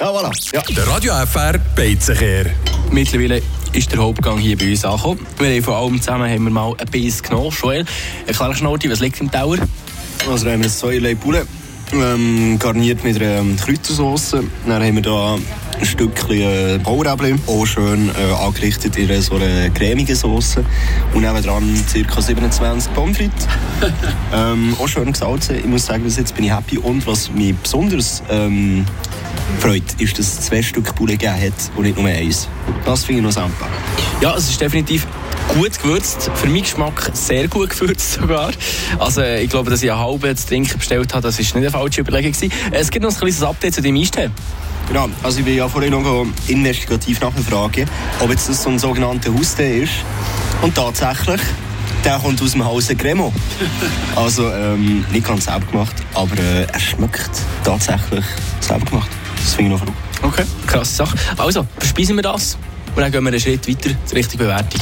Ja, voilà. Ja. Der Radio FR Beizenkehr. Mittlerweile ist der Hauptgang hier bei uns angekommen. Wir haben vor allem zusammen haben wir mal ein Biss genommen. Joel, erklär schnell, was liegt im Tower? Also da haben wir zwei Leib Bulle, ähm, garniert mit einer ähm, Kräutersauce. Dann haben wir da ein Stückchen äh, Bauräbli, auch schön äh, angerichtet in einer so einer cremigen Sauce. Und nebenan ca. 27 Pommes frites. ähm, auch schön gesalzen. Ich muss sagen, bis jetzt bin ich happy. Und was mich besonders ähm, freut, ist, dass es zwei Stück Bulle gegeben hat und nicht nur eins. Das finde ich noch super. Ja, es ist definitiv gut gewürzt. Für meinen Geschmack sehr gut gewürzt sogar. Also ich glaube, dass ich einen halben zu trinken bestellt habe, das ist nicht eine falsche Überlegung gewesen. Es gibt noch ein kleines Update zu deinem Eistee. Genau, also ich will ja vorhin noch investigativ nachfragen, ob jetzt das so ein sogenannter Haustee ist. Und tatsächlich, der kommt aus dem Hause Cremo. Also ähm, nicht ganz selber gemacht, aber äh, er schmeckt tatsächlich selber gemacht. Das finde ich noch verrückt. Okay, krasse Sache. Also, verspeisen wir das und dann gehen wir einen Schritt weiter zur richtigen Bewertung.